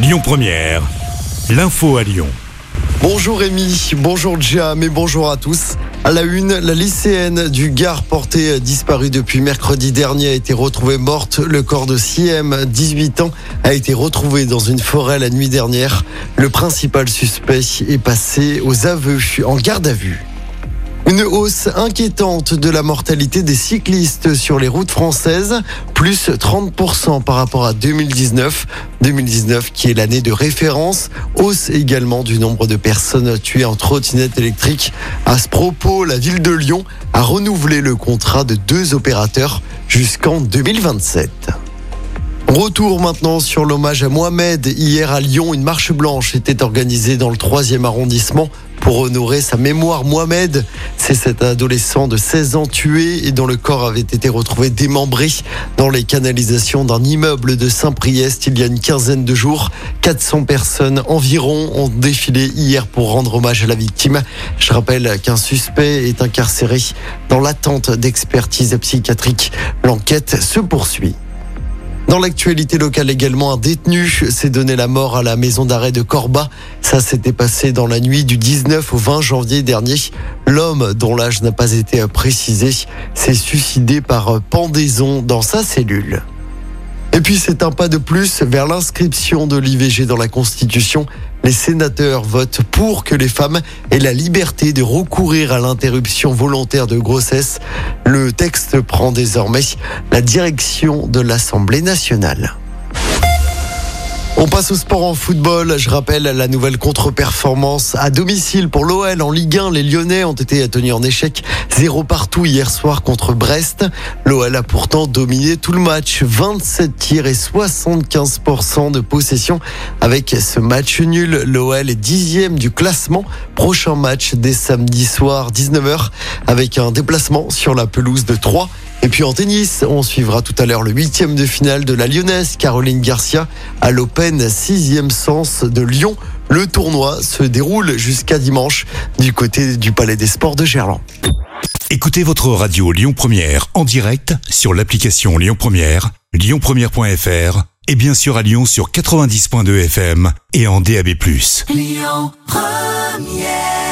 Lyon Première, l'info à Lyon. Bonjour Rémi, bonjour Jam et bonjour à tous. À la une, la lycéenne du Gard portée disparue depuis mercredi dernier a été retrouvée morte. Le corps de Siem, 18 ans, a été retrouvé dans une forêt la nuit dernière. Le principal suspect est passé aux aveux en garde à vue. Une hausse inquiétante de la mortalité des cyclistes sur les routes françaises, plus 30% par rapport à 2019. 2019 qui est l'année de référence. Hausse également du nombre de personnes tuées en trottinette électrique. À ce propos, la ville de Lyon a renouvelé le contrat de deux opérateurs jusqu'en 2027. Retour maintenant sur l'hommage à Mohamed. Hier à Lyon, une marche blanche était organisée dans le troisième arrondissement pour honorer sa mémoire. Mohamed, c'est cet adolescent de 16 ans tué et dont le corps avait été retrouvé démembré dans les canalisations d'un immeuble de Saint-Priest il y a une quinzaine de jours. 400 personnes environ ont défilé hier pour rendre hommage à la victime. Je rappelle qu'un suspect est incarcéré dans l'attente d'expertise psychiatrique. L'enquête se poursuit. Dans l'actualité locale également, un détenu s'est donné la mort à la maison d'arrêt de Corba. Ça s'était passé dans la nuit du 19 au 20 janvier dernier. L'homme, dont l'âge n'a pas été précisé, s'est suicidé par pendaison dans sa cellule. Et puis c'est un pas de plus vers l'inscription de l'IVG dans la Constitution. Les sénateurs votent pour que les femmes aient la liberté de recourir à l'interruption volontaire de grossesse. Le texte prend désormais la direction de l'Assemblée nationale. On passe au sport en football. Je rappelle la nouvelle contre-performance à domicile pour l'OL en Ligue 1. Les Lyonnais ont été tenus en échec zéro partout hier soir contre Brest. L'OL a pourtant dominé tout le match. 27 tirs et 75% de possession. Avec ce match nul, l'OL est dixième du classement. Prochain match dès samedi soir 19h avec un déplacement sur la pelouse de 3. Et puis en tennis, on suivra tout à l'heure le huitième de finale de la Lyonnaise Caroline Garcia à l'Open sixième sens de Lyon. Le tournoi se déroule jusqu'à dimanche du côté du Palais des Sports de Gerland. Écoutez votre radio Lyon Première en direct sur l'application Lyon Première, lyonpremière.fr et bien sûr à Lyon sur 90.2 FM et en DAB+. Lyon Première